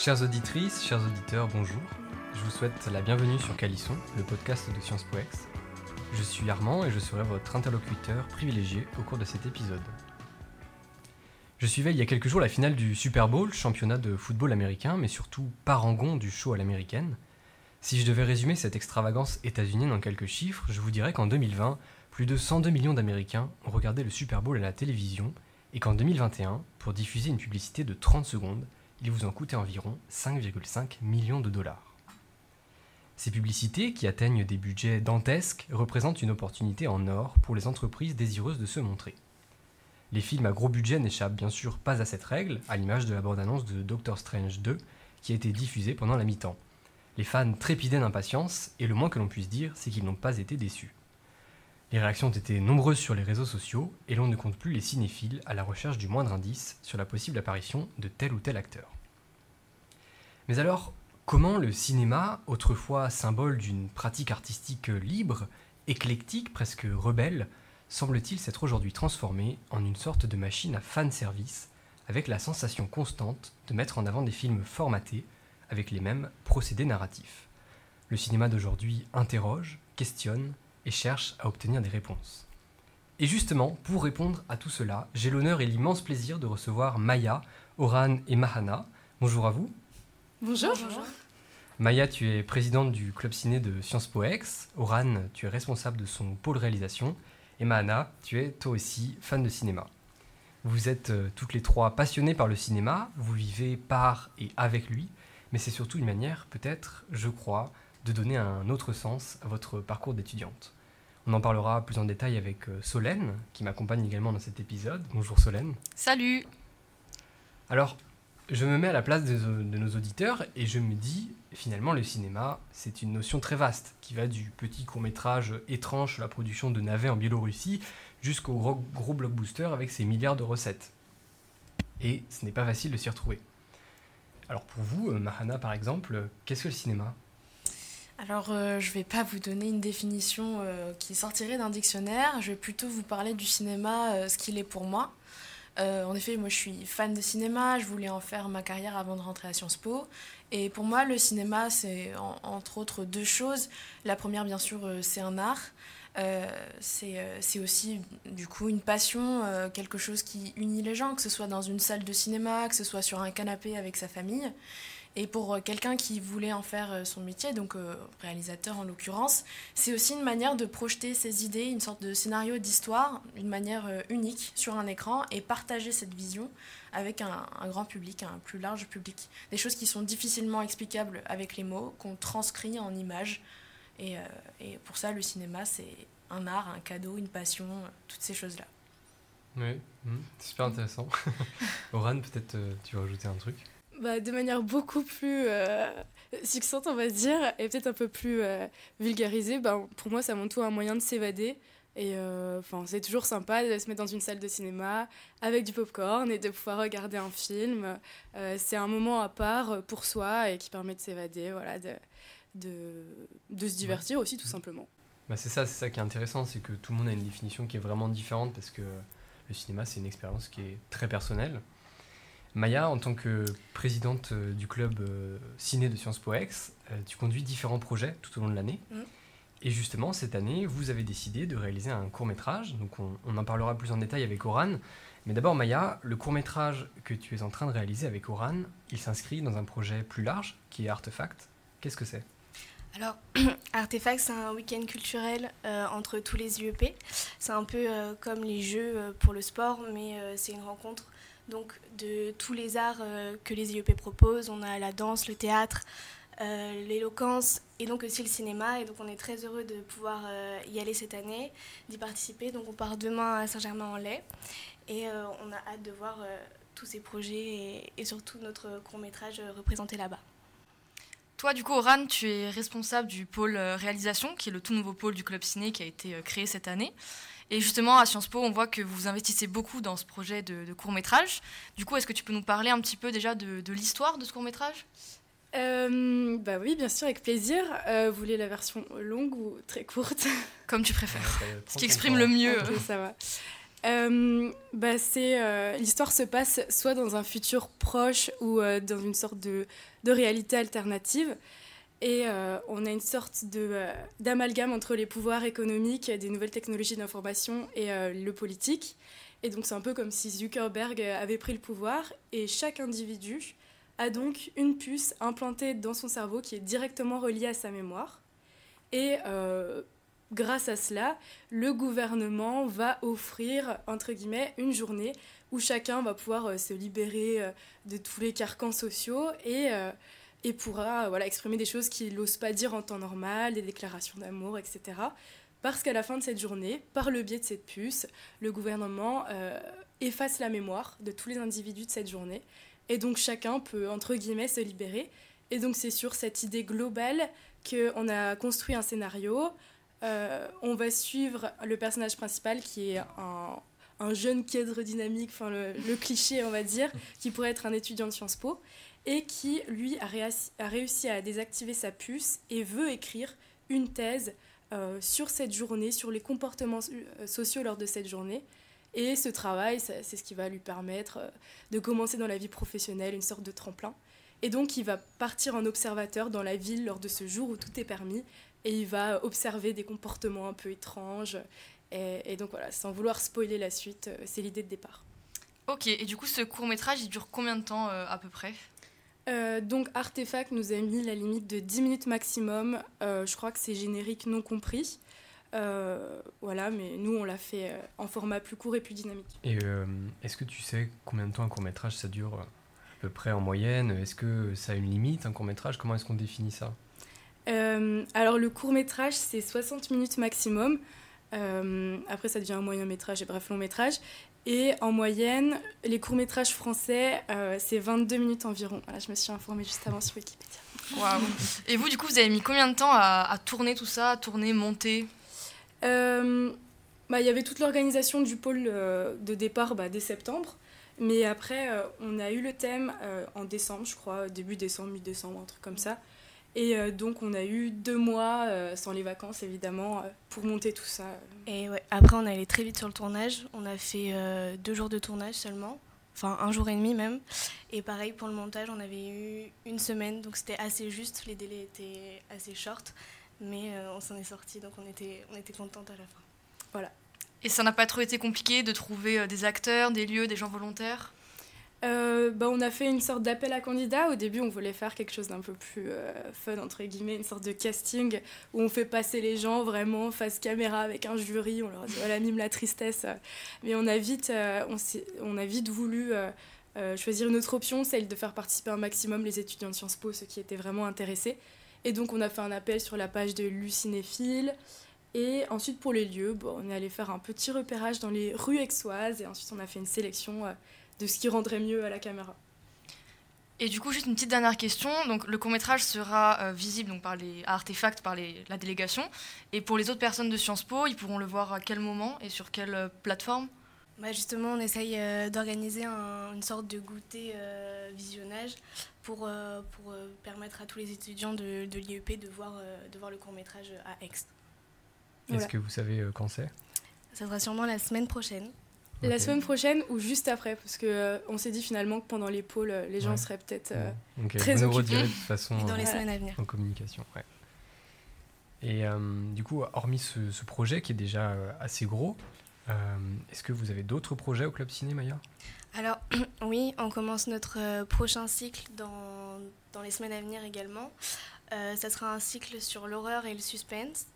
Chères auditrices, chers auditeurs, bonjour. Je vous souhaite la bienvenue sur Calisson, le podcast de Sciences Po Ex. Je suis Armand et je serai votre interlocuteur privilégié au cours de cet épisode. Je suivais il y a quelques jours la finale du Super Bowl, championnat de football américain, mais surtout parangon du show à l'américaine. Si je devais résumer cette extravagance états-unienne en quelques chiffres, je vous dirais qu'en 2020, plus de 102 millions d'Américains ont regardé le Super Bowl à la télévision et qu'en 2021, pour diffuser une publicité de 30 secondes, il vous en coûtait environ 5,5 millions de dollars. Ces publicités, qui atteignent des budgets dantesques, représentent une opportunité en or pour les entreprises désireuses de se montrer. Les films à gros budget n'échappent bien sûr pas à cette règle, à l'image de la bande-annonce de Doctor Strange 2, qui a été diffusée pendant la mi-temps. Les fans trépidaient d'impatience, et le moins que l'on puisse dire, c'est qu'ils n'ont pas été déçus. Les réactions ont été nombreuses sur les réseaux sociaux et l'on ne compte plus les cinéphiles à la recherche du moindre indice sur la possible apparition de tel ou tel acteur. Mais alors, comment le cinéma, autrefois symbole d'une pratique artistique libre, éclectique, presque rebelle, semble-t-il s'être aujourd'hui transformé en une sorte de machine à fan service, avec la sensation constante de mettre en avant des films formatés avec les mêmes procédés narratifs? Le cinéma d'aujourd'hui interroge, questionne, et cherche à obtenir des réponses. Et justement, pour répondre à tout cela, j'ai l'honneur et l'immense plaisir de recevoir Maya, Oran et Mahana. Bonjour à vous. Bonjour. Maya, tu es présidente du club ciné de Sciences Po Ex. Oran, tu es responsable de son pôle réalisation. Et Mahana, tu es toi aussi fan de cinéma. Vous êtes euh, toutes les trois passionnées par le cinéma, vous vivez par et avec lui, mais c'est surtout une manière, peut-être, je crois, de donner un autre sens à votre parcours d'étudiante. On en parlera plus en détail avec euh, Solène, qui m'accompagne également dans cet épisode. Bonjour Solène. Salut Alors, je me mets à la place de, de nos auditeurs et je me dis, finalement, le cinéma, c'est une notion très vaste, qui va du petit court-métrage étrange sur la production de navets en Biélorussie jusqu'au gros, gros blockbuster avec ses milliards de recettes. Et ce n'est pas facile de s'y retrouver. Alors pour vous, euh, Mahana par exemple, qu'est-ce que le cinéma? Alors, euh, je vais pas vous donner une définition euh, qui sortirait d'un dictionnaire. Je vais plutôt vous parler du cinéma, euh, ce qu'il est pour moi. En effet, moi, je suis fan de cinéma. Je voulais en faire ma carrière avant de rentrer à Sciences Po. Et pour moi, le cinéma, c'est en- entre autres deux choses. La première, bien sûr, c'est un art. C'est aussi du coup une passion, quelque chose qui unit les gens, que ce soit dans une salle de cinéma, que ce soit sur un canapé avec sa famille. Et pour euh, quelqu'un qui voulait en faire euh, son métier, donc euh, réalisateur en l'occurrence, c'est aussi une manière de projeter ses idées, une sorte de scénario d'histoire, une manière unique sur un écran et partager cette vision avec un, un grand public, un plus large public. Des choses qui sont difficilement explicables avec les mots, qu'on transcrit en images. Et, et pour ça, le cinéma, c'est un art, un cadeau, une passion, toutes ces choses-là. Oui, hmm, super intéressant. Oran, peut-être euh, tu veux rajouter un truc? Bah, de manière beaucoup plus euh, succincte, on va dire, et peut-être un peu plus euh, vulgarisée, bah, pour moi, c'est avant tout un moyen de s'évader. Et euh, c'est toujours sympa de se mettre dans une salle de cinéma avec du popcorn et de pouvoir regarder un film. Euh, c'est un moment à part pour soi et qui permet de s'évader, voilà, de, de, de se divertir aussi, tout simplement. Bah, c'est ça, c'est ça qui est intéressant, c'est que tout le monde a une définition qui est vraiment différente parce que le cinéma, c'est une expérience qui est très personnelle. Maya, en tant que présidente euh, du club euh, ciné de Sciences Po Ex, euh, tu conduis différents projets tout au long de l'année. Mhm. Et justement, cette année, vous avez décidé de réaliser un court métrage. Donc, on, on en parlera plus en détail avec Oran. Mais d'abord, Maya, le court métrage que tu es en train de réaliser avec Oran, il s'inscrit dans un projet plus large qui est Artefact. Qu'est-ce que c'est? Alors, Artefact, c'est un week-end culturel euh, entre tous les IEP. C'est un peu euh, comme les jeux pour le sport, mais euh, c'est une rencontre donc, de tous les arts euh, que les IEP proposent. On a la danse, le théâtre, euh, l'éloquence et donc aussi le cinéma. Et donc, on est très heureux de pouvoir euh, y aller cette année, d'y participer. Donc, on part demain à Saint-Germain-en-Laye et on a hâte de voir tous ces projets et, et surtout notre court-métrage euh, représenté là-bas. Toi, du coup, Oran, tu es responsable du pôle réalisation, qui est le tout nouveau pôle du Club Ciné qui a été créé cette année. Et justement, à Sciences Po, on voit que vous investissez beaucoup dans ce projet de, de court-métrage. Du coup, est-ce que tu peux nous parler un petit peu déjà de, de l'histoire de ce court-métrage? Euh, bah oui, bien sûr, avec plaisir. Euh, vous voulez la version longue ou très courte? Comme tu préfères. Ce qui exprime le mieux. Ça va. Euh, bah, c'est euh, l'histoire se passe soit dans un futur proche ou euh, dans une sorte de, de réalité alternative. Et on a une sorte de, d'amalgame entre les pouvoirs économiques, des nouvelles technologies d'information et le politique. Et donc c'est un peu comme si Zuckerberg avait pris le pouvoir et chaque individu a donc une puce implantée dans son cerveau qui est directement reliée à sa mémoire. Et grâce à cela, le gouvernement va offrir, entre guillemets, une journée où chacun va pouvoir euh, se libérer euh, de tous les carcans sociaux et, euh, et pourra voilà, exprimer des choses qu'il n'ose pas dire en temps normal, des déclarations d'amour, etc. Parce qu'à la fin de cette journée, par le biais de cette puce, le gouvernement efface la mémoire de tous les individus de cette journée. Et donc chacun peut, entre guillemets, se libérer. Et donc c'est sur cette idée globale qu'on a construit un scénario euh, on va suivre le personnage principal qui est un, jeune cadre dynamique, enfin le, cliché on va dire, qui pourrait être un étudiant de Sciences Po, et qui lui a, réussi à désactiver sa puce et veut écrire une thèse euh, sur cette journée, sur les comportements euh, sociaux lors de cette journée. Et ce travail, c'est ce qui va lui permettre de commencer dans la vie professionnelle, une sorte de tremplin. Et donc, il va partir en observateur dans la ville lors de ce jour où tout est permis et il va observer des comportements un peu étranges. Et, donc voilà, sans vouloir spoiler la suite, euh, c'est l'idée de départ. Ok, et du coup, ce court métrage, il dure combien de temps euh, à peu près? Euh, donc Artefact nous a mis la limite de 10 minutes maximum. je crois que c'est générique non compris. voilà, mais nous on l'a fait en format plus court et plus dynamique. Et est-ce que tu sais combien de temps un court métrage ça dure à peu près en moyenne? Est-ce que ça a une limite un court métrage Comment est-ce qu'on définit ça? Euh, alors le court métrage, c'est 60 minutes maximum. Euh, après, ça devient un moyen métrage et bref, long métrage. Et en moyenne, les courts métrages français, euh, c'est 22 minutes environ. Voilà, je me suis informée juste avant sur Wikipédia. Wow. Et vous, du coup, vous avez mis combien de temps à, tourner tout ça, à tourner, monter? Bah, Il y avait toute l'organisation du pôle de départ bah, dès septembre. Mais après, on a eu le thème en décembre, je crois, début décembre, mi-décembre, un truc comme ça. Et euh, donc on a eu deux mois, euh, sans les vacances évidemment, euh, pour monter tout ça. Et ouais, après on est allé très vite sur le tournage. On a fait deux jours de tournage seulement, enfin un jour et demi même. Et pareil pour le montage, on avait eu une semaine, donc c'était assez juste. Les délais étaient assez short, mais on s'en est sorti, donc on était, on était contente à la fin. Voilà. Et ça n'a pas trop été compliqué de trouver des acteurs, des lieux, des gens volontaires? Euh, bah, on a fait une sorte d'appel à candidats. Au début, on voulait faire quelque chose d'un peu plus euh, fun, entre guillemets, une sorte de casting où on fait passer les gens vraiment face caméra avec un jury. On leur dit voilà, mime la tristesse. Mais on a vite, euh, on, a vite voulu choisir une autre option, celle de faire participer un maximum les étudiants de Sciences Po, ceux qui étaient vraiment intéressés. Et donc, on a fait un appel sur la page de Lucinéphile. Et ensuite, pour les lieux, bon, on est allé faire un petit repérage dans les rues aixoises. Et ensuite, on a fait une sélection de ce qui rendrait mieux à la caméra. Et du coup, juste une petite dernière question. Donc, le court métrage sera euh, visible donc, par les artefacts, par les, la délégation. Et pour les autres personnes de Sciences Po, ils pourront le voir à quel moment et sur quelle euh, plateforme? Bah justement, on essaye euh, d'organiser une sorte de goûter visionnage pour, pour permettre à tous les étudiants de, de l'IEP de voir, de voir le court métrage à Aix. Est-ce que vous savez quand c'est? Ça sera sûrement la semaine prochaine. La semaine prochaine ou juste après, parce que euh, on s'est dit finalement que pendant les pôles, euh, les gens seraient peut-être euh, très Vous occupés. de toute façon dans les semaines à venir. en communication. Ouais. Et du coup, hormis ce, projet qui est déjà assez gros, est-ce que vous avez d'autres projets au Club Ciné, Maya? Alors oui, on commence notre prochain cycle dans, dans les semaines à venir également. ça sera un cycle sur l'horreur et le suspense.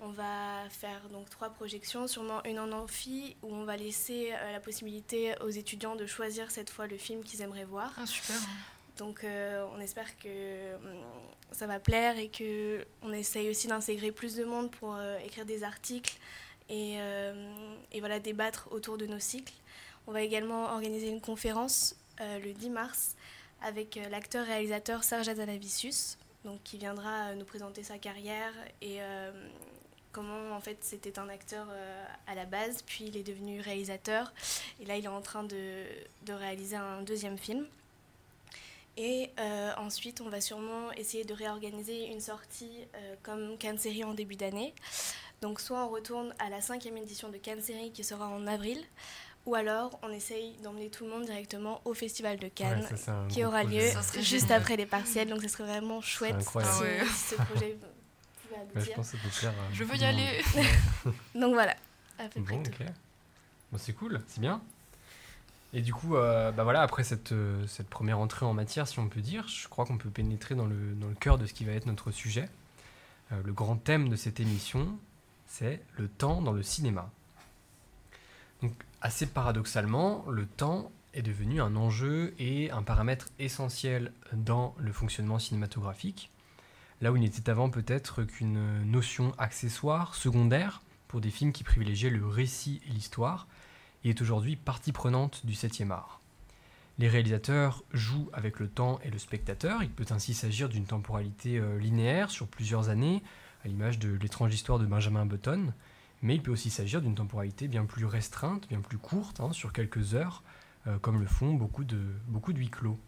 On va faire donc trois projections, sûrement une en amphi, où on va laisser euh, la possibilité aux étudiants de choisir cette fois le film qu'ils aimeraient voir. Ah, super. Donc euh, on espère que hum, ça va plaire et que on essaye aussi d'intégrer plus de monde pour euh, écrire des articles et, et, voilà débattre autour de nos cycles. On va également organiser une conférence le 10 mars avec l'acteur-réalisateur Serge Azanavicius, donc qui viendra nous présenter sa carrière et comment en fait c'était un acteur euh, à la base, puis il est devenu réalisateur, et là il est en train de, de réaliser un deuxième film. Et euh, ensuite, on va sûrement essayer de réorganiser une sortie euh, comme Cannes série en début d'année. Donc soit on retourne à la cinquième édition de Cannes Série qui sera en avril, ou alors on essaye d'emmener tout le monde directement au Festival de Cannes Ouais, ça, qui aura projet. lieu juste après les partiels. Donc ce serait vraiment chouette si ce projet je pense que ça peut plaire à Je veux y aller. Donc voilà, à peu près Bon, tout. ok. Bon, c'est cool, c'est bien. Et du coup, euh, bah voilà, après cette, euh, cette première entrée en matière, si on peut dire, je crois qu'on peut pénétrer dans le, dans le cœur de ce qui va être notre sujet. Euh, le grand thème de cette émission, c'est le temps dans le cinéma. Donc, assez paradoxalement, le temps est devenu un enjeu et un paramètre essentiel dans le fonctionnement cinématographique, là où il n'était avant peut-être qu'une notion accessoire, secondaire, pour des films qui privilégiaient le récit et l'histoire, et est aujourd'hui partie prenante du 7e art. Les réalisateurs jouent avec le temps et le spectateur, il peut ainsi s'agir d'une temporalité euh, linéaire sur plusieurs années, à l'image de l'étrange histoire de Benjamin Button, mais il peut aussi s'agir d'une temporalité bien plus restreinte, bien plus courte, hein, sur quelques heures, euh, comme le font beaucoup de, beaucoup de huis clos.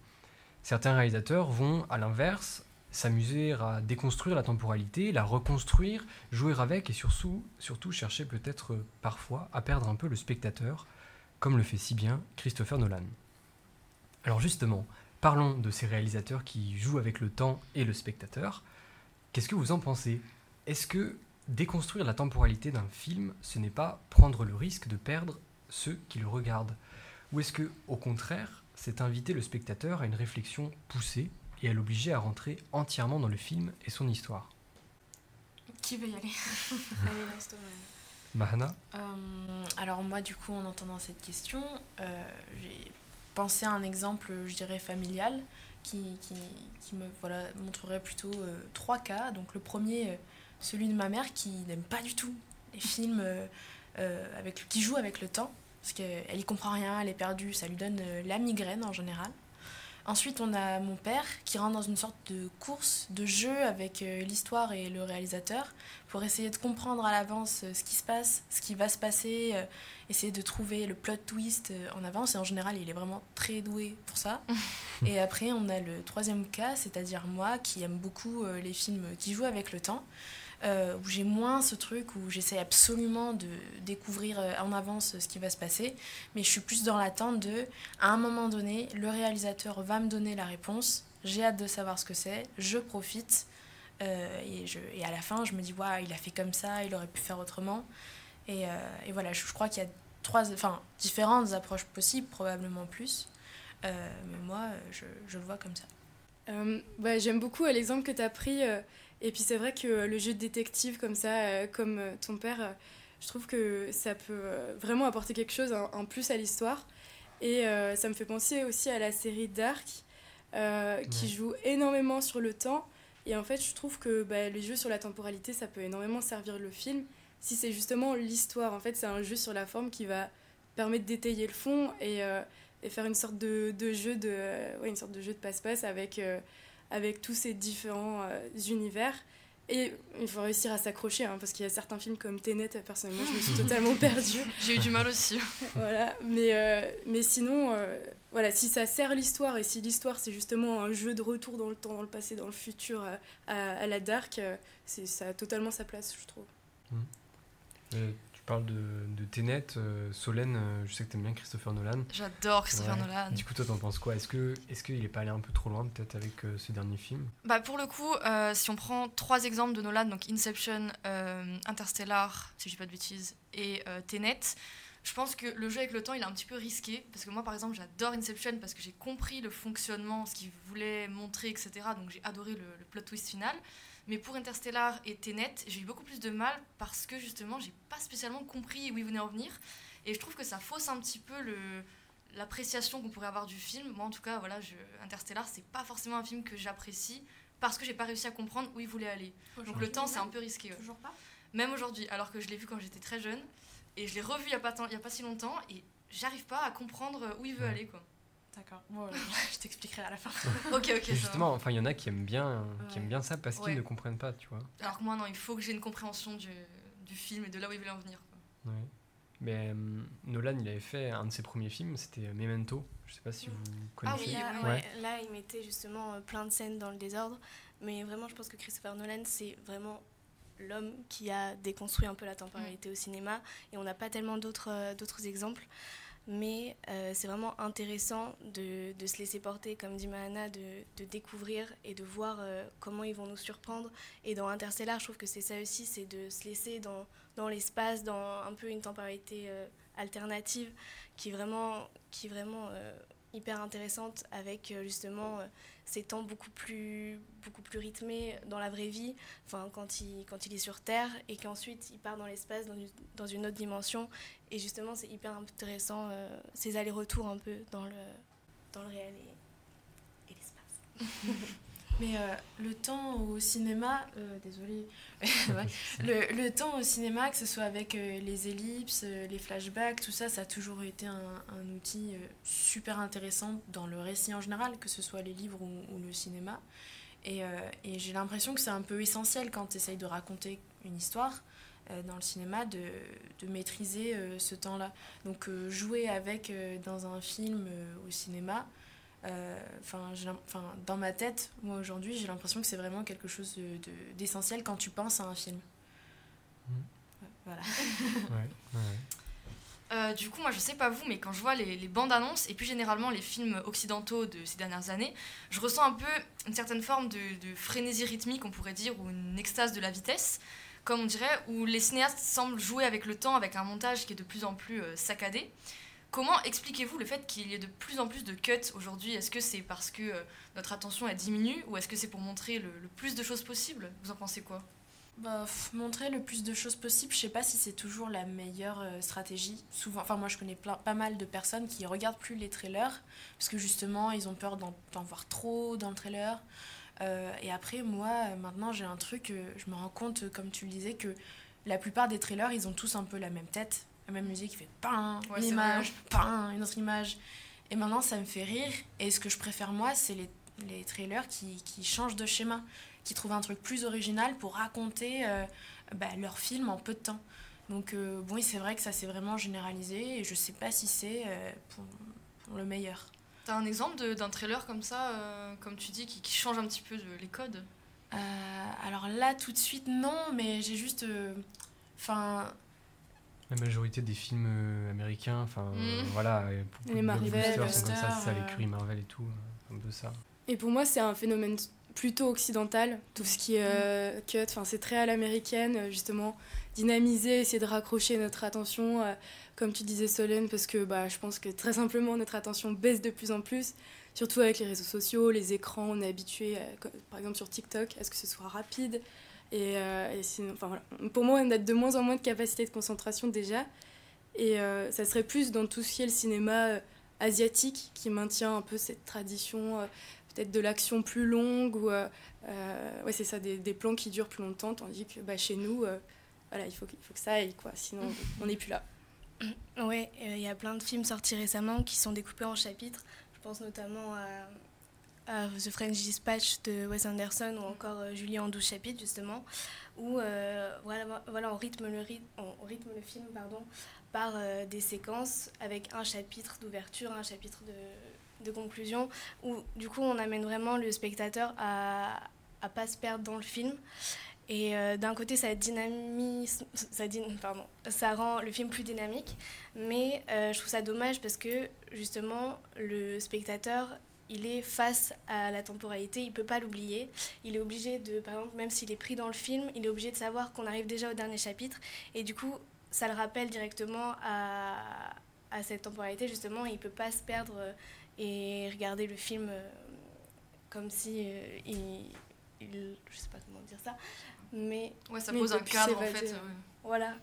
Certains réalisateurs vont, à l'inverse, s'amuser à déconstruire la temporalité, la reconstruire, jouer avec et surtout, chercher peut-être euh, parfois à perdre un peu le spectateur, comme le fait si bien Christopher Nolan. Alors justement, parlons de ces réalisateurs qui jouent avec le temps et le spectateur. Qu'est-ce que vous en pensez? Est-ce que déconstruire la temporalité d'un film, ce n'est pas prendre le risque de perdre ceux qui le regardent? Ou est-ce que, au contraire, c'est inviter le spectateur à une réflexion poussée et à l'obliger à rentrer entièrement dans le film et son histoire Qui veut y aller? Allez, Mahana? Euh, alors moi du coup en entendant cette question, euh, j'ai pensé à un exemple, je dirais familial, qui, qui, qui me voilà, montrerait plutôt euh, trois cas. Donc le premier, celui de ma mère qui n'aime pas du tout les films euh, euh, avec, qui jouent avec le temps, parce qu'elle y comprend rien, elle est perdue, ça lui donne la migraine en général. Ensuite, on a mon père qui rentre dans une sorte de course, de jeu avec euh, l'histoire et le réalisateur pour essayer de comprendre à l'avance euh, ce qui se passe, ce qui va se passer, euh, essayer de trouver le plot twist en avance. Et en général, il est vraiment très doué pour ça. et après, on a le troisième cas, c'est-à-dire moi qui aime beaucoup les films qui jouent avec le temps. Euh, où j'ai moins ce truc où j'essaie absolument de découvrir euh, en avance ce qui va se passer, mais je suis plus dans l'attente de, à un moment donné, le réalisateur va me donner la réponse, j'ai hâte de savoir ce que c'est, je profite, euh, et, je, et à la fin, je me dis, waouh, il a fait comme ça, il aurait pu faire autrement. Et, euh, et voilà, je, crois qu'il y a trois, enfin, différentes approches possibles, probablement plus. Euh, mais moi, euh, je, je le vois comme ça. Euh, bah, J'aime beaucoup euh, l'exemple que tu as pris. Et puis c'est vrai que euh, le jeu de détective comme ça, euh, comme euh, ton père, je trouve que ça peut vraiment apporter quelque chose en, en plus à l'histoire. Et ça me fait penser aussi à la série Dark, euh, qui joue énormément sur le temps. Et en fait, je trouve que bah, les jeux sur la temporalité, ça peut énormément servir le film. Si c'est justement l'histoire, en fait, c'est un jeu sur la forme qui va permettre d'étayer le fond et, euh, et faire une sorte de, de jeu de ouais, une sorte de jeu de passe-passe avec euh, avec tous ces différents euh, univers. Et il faut réussir à s'accrocher hein, parce qu'il y a certains films comme Tenet personnellement je me suis totalement perdue. J'ai eu du mal aussi. voilà mais euh, mais sinon euh, voilà si ça sert l'histoire et si l'histoire c'est justement un jeu de retour dans le temps dans le passé dans le futur à, à la dark euh, c'est ça a totalement sa place je trouve. Euh, Tu parles de, de Tenet, euh, Solène, euh, je sais que t'aimes bien Christopher Nolan. J'adore Christopher Ouais. Nolan. Du coup, toi, t'en penses quoi? Est-ce que est-ce qu'il est pas allé un peu trop loin, peut-être, avec euh, ce dernier film? Bah pour le coup, si on prend trois exemples de Nolan, donc Inception, Interstellar, si je dis pas de bêtises, et Tenet, je pense que le jeu avec le temps, il est un petit peu risqué. Parce que moi, par exemple, j'adore Inception parce que j'ai compris le fonctionnement, ce qu'il voulait montrer, etc. Donc j'ai adoré le, le plot twist final. Mais pour Interstellar et Tenet, j'ai eu beaucoup plus de mal parce que justement, j'ai pas spécialement compris où il venait en venir. Et je trouve que ça fausse un petit peu le, l'appréciation qu'on pourrait avoir du film. Moi, en tout cas, voilà, je, Interstellar, c'est pas forcément un film que j'apprécie parce que j'ai pas réussi à comprendre où il voulait aller. Donc le temps, c'est un peu risqué. ouais. Toujours pas Même aujourd'hui, alors que je l'ai vu quand j'étais très jeune et je l'ai revu il y a pas tant- il y a pas si longtemps et j'arrive pas à comprendre où il veut Ouais. aller quoi. D'accord. Bon, je t'expliquerai à la fin. Ok, ok. Justement, enfin, il y en a qui aiment bien, qui aiment bien ça parce qu'ils ne comprennent pas, tu vois. Alors que moi, non, il faut que j'ai une compréhension du, du film et de là où il voulait en venir. quoi. Ouais. Mais euh, Nolan, il avait fait un de ses premiers films, c'était Memento. Je sais pas si vous connaissez. oui, là, ouais. ouais, là, il mettait justement euh, plein de scènes dans le désordre. Mais vraiment, je pense que Christopher Nolan, c'est vraiment l'homme qui a déconstruit un peu la temporalité au cinéma. Et on n'a pas tellement d'autres d'autres exemples. Mais c'est vraiment intéressant de, se laisser porter, comme dit Mahana, de, découvrir et de voir comment ils vont nous surprendre. Et dans Interstellar, je trouve que c'est ça aussi, c'est de se laisser dans, l'espace, dans un peu une temporalité alternative qui vraiment, qui vraiment hyper intéressante avec euh, justement euh, ces temps beaucoup plus, beaucoup plus rythmés dans la vraie vie, enfin, quand, il, quand il est sur Terre et qu'ensuite il part dans l'espace, dans, dans, une autre dimension. Et justement, c'est hyper intéressant euh, ces allers-retours un peu dans le, dans le réel et, et l'espace. Mais euh, le temps au cinéma, euh, désolé, le, le, temps au cinéma, que ce soit avec euh, les ellipses, les flashbacks, tout ça, ça a toujours été un, un outil super intéressant dans le récit en général, que ce soit les livres ou, le cinéma. Et, et j'ai l'impression que c'est un peu essentiel quand tu essayes de raconter une histoire dans le cinéma, de, de maîtriser ce temps-là. Donc jouer avec dans un film au cinéma, euh, enfin, dans ma tête, moi aujourd'hui, j'ai l'impression que c'est vraiment quelque chose d'essentiel de, quand tu penses à un film. Mmh. Voilà. Euh, du coup, moi je sais pas vous, mais quand je vois les, les, bandes annonces et plus généralement les films occidentaux de ces dernières années, je ressens un peu une certaine forme de, de frénésie rythmique, on pourrait dire, ou une extase de la vitesse, comme on dirait, où les cinéastes semblent jouer avec le temps, avec un montage qui est de plus en plus euh, saccadé. Comment expliquez-vous le fait qu'il y ait de plus en plus de cuts aujourd'hui? Est-ce que c'est parce que euh, notre attention a diminué ou est-ce que c'est pour montrer le, plus de choses possible Vous en pensez quoi? Bah, montrer le plus de choses possible, je sais pas si c'est toujours la meilleure euh, stratégie. Souvent, enfin moi je connais pas mal de personnes qui regardent plus les trailers parce que justement ils ont peur d'en voir trop dans le trailer. Euh, et après moi maintenant j'ai un truc, je me rends compte comme tu le disais que la plupart des trailers ils ont tous un peu la même tête la même musique qui fait pain, une image, pain, une autre image. Et maintenant, ça me fait rire. Et ce que je préfère, moi, c'est les, les, trailers qui, qui, changent de schéma, qui trouvent un truc plus original pour raconter euh, bah, leur film en peu de temps. Donc, euh, bon, c'est vrai que ça s'est vraiment généralisé et je sais pas si c'est euh, pour, pour, le meilleur. T'as un exemple d'un trailer comme ça, comme tu dis, qui, qui, change un petit peu de, les codes? Alors là, tout de suite, non, mais j'ai juste. Enfin la majorité des films euh, américains, enfin euh, mm. voilà, les Marvel, sont comme ça, ça l'écurie Marvel et tout, euh, un peu ça. Et pour moi, c'est un phénomène plutôt occidental, tout ce qui est mm. cut, enfin c'est très à l'américaine, justement, dynamiser, essayer de raccrocher notre attention, comme tu disais Solène, parce que bah, je pense que très simplement notre attention baisse de plus en plus, surtout avec les réseaux sociaux, les écrans, on est habitué, par exemple sur TikTok, à ce que ce soit rapide, et, euh, enfin. Pour moi, on a de moins en moins de capacité de concentration déjà. Et euh, ça serait plus dans tout ce qui est le cinéma euh, asiatique qui maintient un peu cette tradition, peut-être de l'action plus longue, ou ouais, c'est ça, des, plans qui durent plus longtemps, tandis que bah, chez nous, voilà, il faut, il faut que ça aille, quoi, sinon on n'est plus là. Oui, il y a plein de films sortis récemment qui sont découpés en chapitres. Je pense notamment à The French Dispatch de Wes Anderson ou encore euh, Julie en 12 chapitres justement, où euh, voilà, voilà, on, rythme le, on rythme le film pardon, par euh, des séquences avec un chapitre d'ouverture, un chapitre de, de, conclusion, où du coup on amène vraiment le spectateur à ne pas se perdre dans le film. Et d'un côté, ça dynamise, ça, pardon, ça rend le film plus dynamique, mais je trouve ça dommage parce que justement, le spectateur il est face à la temporalité, il peut pas l'oublier. Il est obligé de, par exemple, même s'il est pris dans le film, il est obligé de savoir qu'on arrive déjà au dernier chapitre. Et du coup, ça le rappelle directement à, à cette temporalité, justement. Il peut pas se perdre euh, et regarder le film euh, comme si euh, il, il, Je sais pas comment dire ça. Mais. Ouais, ça pose un cadre, en fait. Voilà.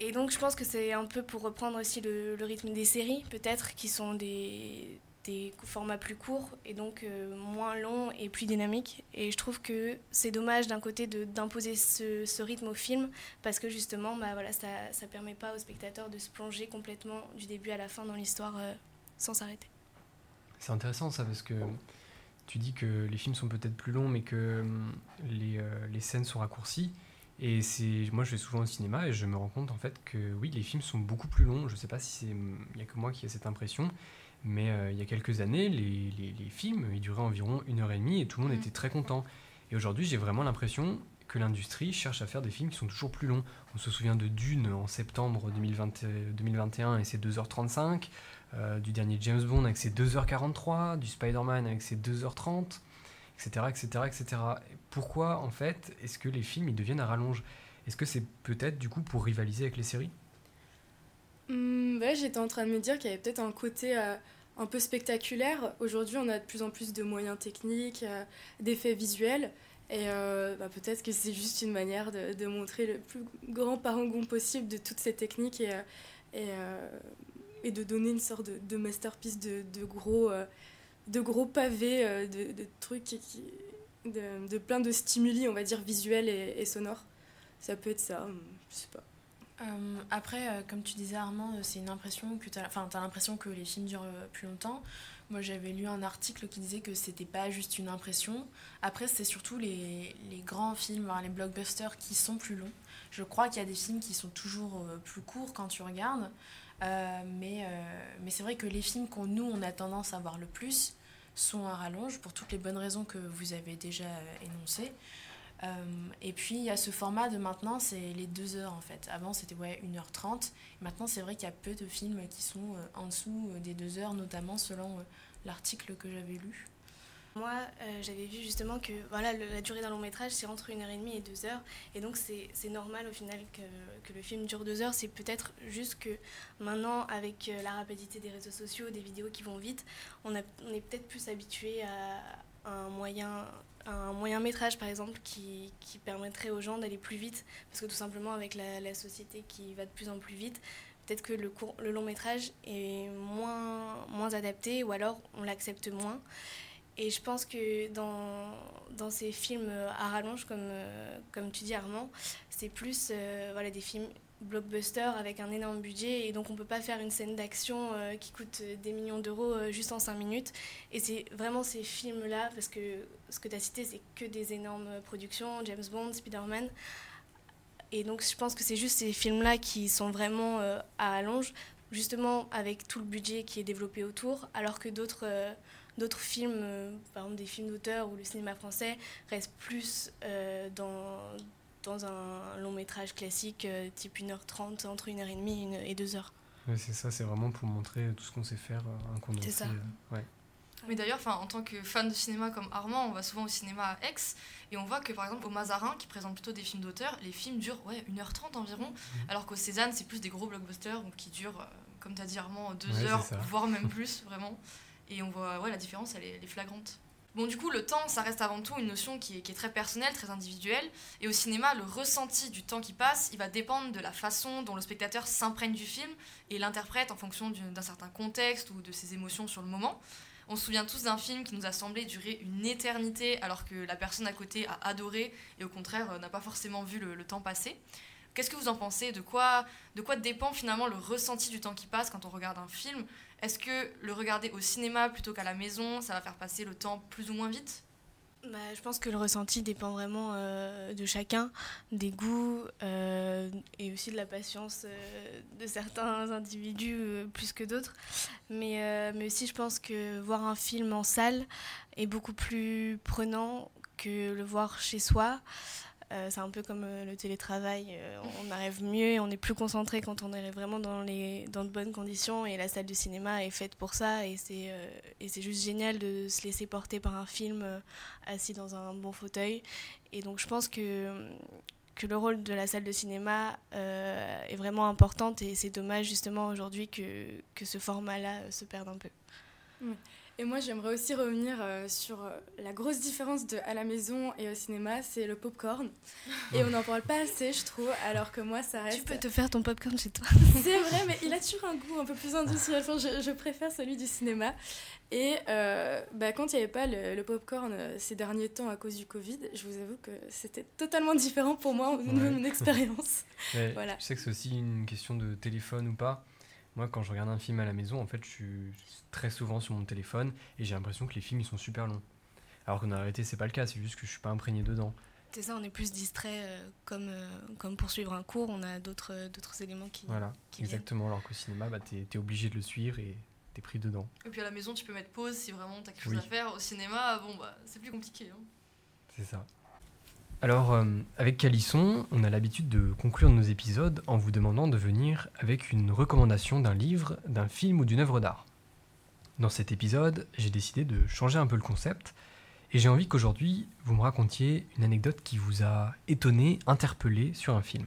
Et donc, je pense que c'est un peu pour reprendre aussi le, le rythme des séries, peut-être, qui sont des des formats plus courts et donc euh, moins longs et plus dynamiques. Et je trouve que c'est dommage d'un côté d'imposer ce, ce, rythme au film parce que justement, bah, voilà, ça ne permet pas aux spectateurs de se plonger complètement du début à la fin dans l'histoire euh, sans s'arrêter. C'est intéressant ça parce que tu dis que les films sont peut-être plus longs mais que hum, les, euh, les scènes sont raccourcies. Et moi je vais souvent au cinéma et je me rends compte en fait que oui les films sont beaucoup plus longs. Je sais pas si c'est il y a que moi qui ai cette impression, mais euh, il y a quelques années, les, les, films, ils duraient environ une heure et demie et tout le monde mm. était très content. Et aujourd'hui, j'ai vraiment l'impression que l'industrie cherche à faire des films qui sont toujours plus longs. On se souvient de Dune en septembre 2020 2021 et ses 2h35, euh, du dernier James Bond avec ses 2h43, du Spider-Man avec ses 2h30, etc., etc., etc. Pourquoi, en fait, est-ce que les films ils deviennent à rallonge? Est-ce que c'est peut-être, du coup, pour rivaliser avec les séries? Ouais, j'étais en train de me dire qu'il y avait peut-être un côté euh, un peu spectaculaire. Aujourd'hui, on a de plus en plus de moyens techniques, euh, d'effets visuels. Et euh, bah, peut-être que c'est juste une manière de, montrer le plus grand parangon possible de toutes ces techniques et, euh, et, et de donner une sorte de, masterpiece de, gros, de gros pavés, de, trucs de, plein de stimuli, on va dire, visuels et, et sonores. Ça peut être ça, hum, je sais pas. Euh, après, euh, comme tu disais Armand, euh, c'est une impression que t'as, enfin, t'as l'impression que les films durent plus longtemps. Moi, j'avais lu un article qui disait que c'était pas juste une impression. Après, c'est surtout les, les grands films, les blockbusters qui sont plus longs. Je crois qu'il y a des films qui sont toujours plus courts quand tu regardes. Mais mais c'est vrai que les films qu'on nous, on a tendance à voir le plus sont à rallonge pour toutes les bonnes raisons que vous avez déjà énoncées. Euh, et puis il y a ce format de maintenant, c'est les deux heures en fait. Avant c'était ouais 1h30. Maintenant c'est vrai qu'il y a peu de films qui sont euh, en dessous euh, des deux heures, notamment selon l'article que j'avais lu. Moi, j'avais vu justement que voilà, la durée d'un long métrage, c'est entre une heure et demie et donc, c'est normal au final que, que le film dure deux heures. C'est peut-être juste que maintenant, avec la rapidité des réseaux sociaux, des vidéos qui vont vite, on, a, on est peut-être plus habitué à un moyen, un moyen métrage, par exemple, qui, qui permettrait aux gens d'aller plus vite. Parce que tout simplement, avec la, la société qui va de plus en plus vite, peut-être que le, court, le long métrage est moins, moins adapté ou alors on l'accepte moins. Et je pense que dans, dans ces films à rallonge, comme, euh, comme tu dis Armand, c'est plus euh, voilà, des films blockbusters avec un énorme budget et donc on peut pas faire une scène d'action euh, qui coûte euh, des millions d'euros euh, juste en 5 minutes. Et c'est vraiment ces films-là, parce que ce que tu as cité, c'est que des énormes productions, James Bond, Spider-Man. Et donc je pense que c'est juste ces films-là qui sont vraiment à rallonge, justement avec tout le budget qui est développé autour, alors que d'autres... D'autres films, par exemple des films d'auteur ou le cinéma français, restent plus dans, dans un long métrage classique, euh, type 1h30, entre 1h30 et, une- et 2h. Ouais, C'est ça, c'est vraiment pour montrer tout ce qu'on sait faire, euh, un condensé. ça. euh, ouais. Mais d'ailleurs, en tant que fan de cinéma comme Armand, on va souvent au cinéma à Aix et on voit que par exemple au Mazarin, qui présente plutôt des films d'auteur, les films durent ouais, 1h30 environ, alors qu'au Cézanne, c'est plus des gros blockbusters donc qui durent, comme tu as dit Armand, 2 Ouais, heures, c'est voire même plus, vraiment. Et on voit, ouais, la différence, elle est, elle est flagrante. Bon, du coup, le temps, ça reste avant tout une notion qui est, très personnelle, très individuelle. Et au cinéma, le ressenti du temps qui passe, il va dépendre de la façon dont le spectateur s'imprègne du film et l'interprète en fonction d'un certain contexte ou de ses émotions sur le moment. On se souvient tous d'un film qui nous a semblé durer une éternité alors que la personne à côté a adoré et au contraire euh, n'a pas forcément vu le, le temps passer. Qu'est-ce que vous en pensez? De quoi, de quoi dépend finalement le ressenti du temps qui passe quand on regarde un film? Est-ce que le regarder au cinéma plutôt qu'à la maison, ça va faire passer le temps plus ou moins vite? Bah, je pense que le ressenti dépend vraiment euh, de chacun, des goûts euh, et aussi de la patience euh, de certains individus plus que d'autres. Mais, mais aussi, je pense que voir un film en salle est beaucoup plus prenant que le voir chez soi. Euh, c'est un peu comme euh, le télétravail, euh, on arrive mieux et on est plus concentré quand on est vraiment dans, les, dans de bonnes conditions et la salle de cinéma est faite pour ça et c'est et c'est juste génial de se laisser porter par un film assis dans un bon fauteuil. Et donc je pense que, que le rôle de la salle de cinéma est vraiment important et c'est dommage justement aujourd'hui que, que ce format-là se perde un peu. Et moi, j'aimerais aussi revenir euh, sur euh, la grosse différence de à la maison et au cinéma, c'est le popcorn. Et on n'en parle pas assez, je trouve, alors que moi, ça reste. Tu peux te faire ton popcorn chez toi. C'est vrai, mais il a toujours un goût un peu plus industriel. Enfin, je, je préfère celui du cinéma. Et euh, bah, quand il n'y avait pas le, le popcorn ces derniers temps à cause du Covid, je vous avoue que c'était totalement différent pour moi au niveau de Ouais. mon expérience. Ouais, Voilà. Je sais que c'est aussi une question de téléphone ou pas. Moi, quand je regarde un film à la maison, en fait, je suis très souvent sur mon téléphone et j'ai l'impression que les films ils sont super longs. Alors qu'en réalité, c'est pas le cas, c'est juste que je suis pas imprégné dedans. C'est ça, on est plus distrait euh, comme, euh, comme pour suivre un cours, on a d'autres euh, d'autres éléments qui... Voilà, qui viennent. exactement. Alors qu'au cinéma, bah, t'es es obligé de le suivre et t'es pris dedans. Et puis à la maison, tu peux mettre pause si vraiment t'as quelque chose à faire. Au cinéma, bon, bah, c'est plus compliqué. hein. C'est ça. Alors, euh, avec Calisson, on a l'habitude de conclure nos épisodes en vous demandant de venir avec une recommandation d'un livre, d'un film ou d'une œuvre d'art. Dans cet épisode, j'ai décidé de changer un peu le concept et j'ai envie qu'aujourd'hui, vous me racontiez une anecdote qui vous a étonné, interpellé sur un film.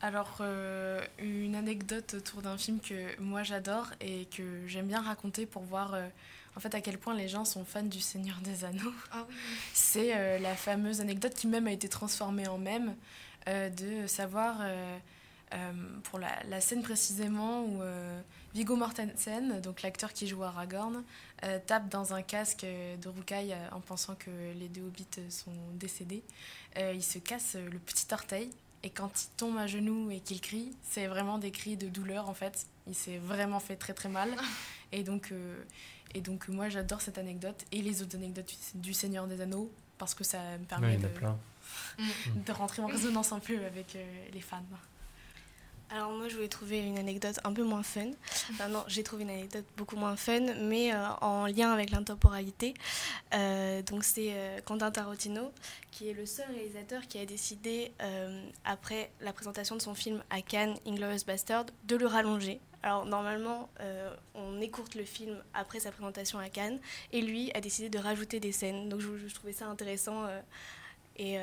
Alors, euh, une anecdote autour d'un film que moi j'adore et que j'aime bien raconter pour voir euh, en fait à quel point les gens sont fans du Seigneur des Anneaux. Ah oui. C'est euh, la fameuse anecdote qui même a été transformée en mème de savoir pour la, la, scène précisément où Viggo Mortensen, donc l'acteur qui joue Aragorn, tape dans un casque de roucaille en pensant que les deux hobbits sont décédés. il se casse le petit orteil et quand il tombe à genoux et qu'il crie, c'est vraiment des cris de douleur en fait. Il s'est vraiment fait très très mal. Et donc, euh, et donc moi j'adore cette anecdote et les autres anecdotes du Seigneur des Anneaux parce que ça me permet de, de, rentrer en résonance un peu avec euh, les fans. Alors moi je voulais trouver une anecdote un peu moins fun. Enfin non, j'ai trouvé une anecdote beaucoup moins fun, mais euh, en lien avec l'intemporalité. Euh, donc c'est euh, Quentin Tarantino, qui est le seul réalisateur qui a décidé, après la présentation de son film à Cannes, Inglourious Bastard, de le rallonger. Alors normalement, on écourte le film après sa présentation à Cannes, et lui a décidé de rajouter des scènes. Donc je, je trouvais ça intéressant. et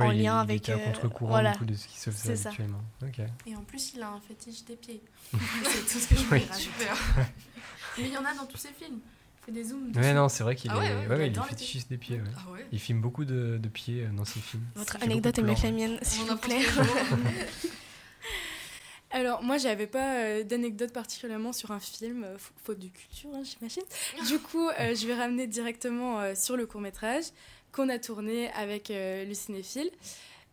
en lien avec. Il était à euh, contre-courant voilà. de ce qui se fait actuellement. Et en plus, il a un fétiche des pieds. c'est tout ce que je voulais rajouter. Mais il y en a dans tous ses films. Il fait des zooms. Ouais, non, c'est vrai qu'il ah est, ouais, il est fétichiste des pieds. Ah il filme beaucoup de, de, pieds euh, dans ses films. Votre anecdote est mieux que la mienne, s'il vous plaît. Alors, moi, j'avais pas euh, d'anecdote particulièrement sur un film, faute de culture, hein, j'imagine. Du coup, je vais ramener directement sur le court-métrage qu'on a tourné avec euh, le cinéphile.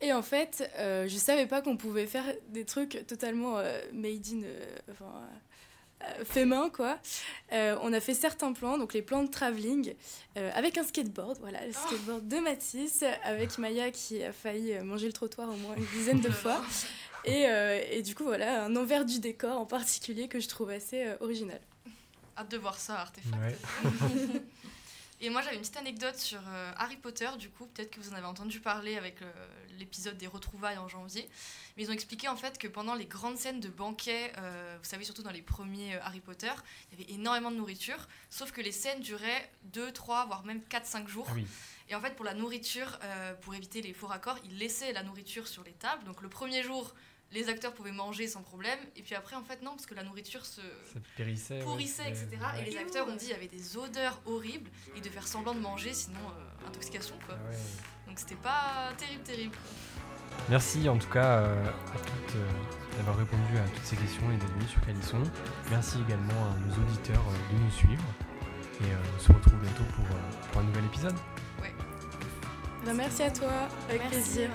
Et en fait, euh, je savais pas qu'on pouvait faire des trucs totalement euh, made in. Enfin, fait main quoi. on a fait certains plans, donc les plans de travelling avec un skateboard, voilà, le skateboard de Matisse, avec Maya qui a failli manger le trottoir au moins une dizaine de fois. Et, et, du coup, voilà, un envers du décor en particulier que je trouve assez original. Hâte de voir ça, artefact. Et moi, j'avais une petite anecdote sur euh, Harry Potter, du coup, peut-être que vous en avez entendu parler avec euh, l'épisode des retrouvailles en janvier. Mais ils ont expliqué en fait que pendant les grandes scènes de banquet, euh, vous savez, surtout dans les premiers Harry Potter, il y avait énormément de nourriture, sauf que les scènes duraient 2, 3, voire même 4, 5 jours. Ah Et en fait, pour la nourriture, pour éviter les faux raccords, ils laissaient la nourriture sur les tables. Donc le premier jour, les acteurs pouvaient manger sans problème. Et puis après, en fait, non, parce que la nourriture se périssait, pourrissait, etc. Et les acteurs ont dit qu'il y avait des odeurs horribles et de faire semblant de manger, sinon euh, intoxication, quoi. Ah Donc c'était pas terrible, terrible. Merci en tout cas euh, à toutes euh, d'avoir répondu à toutes ces questions et d'être venus sur Calisson. Merci également à nos auditeurs de nous suivre. Et on se retrouve bientôt pour, pour un nouvel épisode. Ouais. Ben, merci à toi, avec plaisir.